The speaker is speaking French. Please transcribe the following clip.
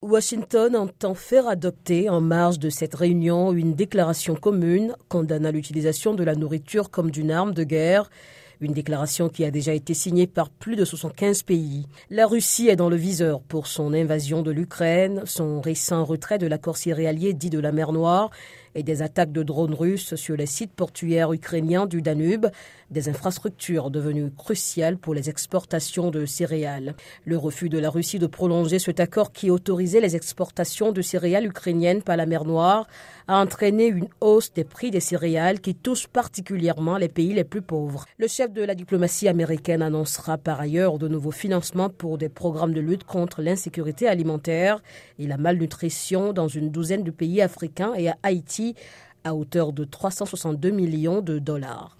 Washington entend faire adopter en marge de cette réunion une déclaration commune condamnant l'utilisation de la nourriture comme d'une arme de guerre une déclaration qui a déjà été signée par plus de 75 pays. La Russie est dans le viseur pour son invasion de l'Ukraine, son récent retrait de l'accord céréalier dit de la mer Noire et des attaques de drones russes sur les sites portuaires ukrainiens du Danube, des infrastructures devenues cruciales pour les exportations de céréales. Le refus de la Russie de prolonger cet accord qui autorisait les exportations de céréales ukrainiennes par la mer Noire a entraîné une hausse des prix des céréales qui touche particulièrement les pays les plus pauvres. Le chef de la diplomatie américaine annoncera par ailleurs de nouveaux financements pour des programmes de lutte contre l'insécurité alimentaire et la malnutrition dans une douzaine de pays africains et à Haïti à hauteur de 362 millions de dollars.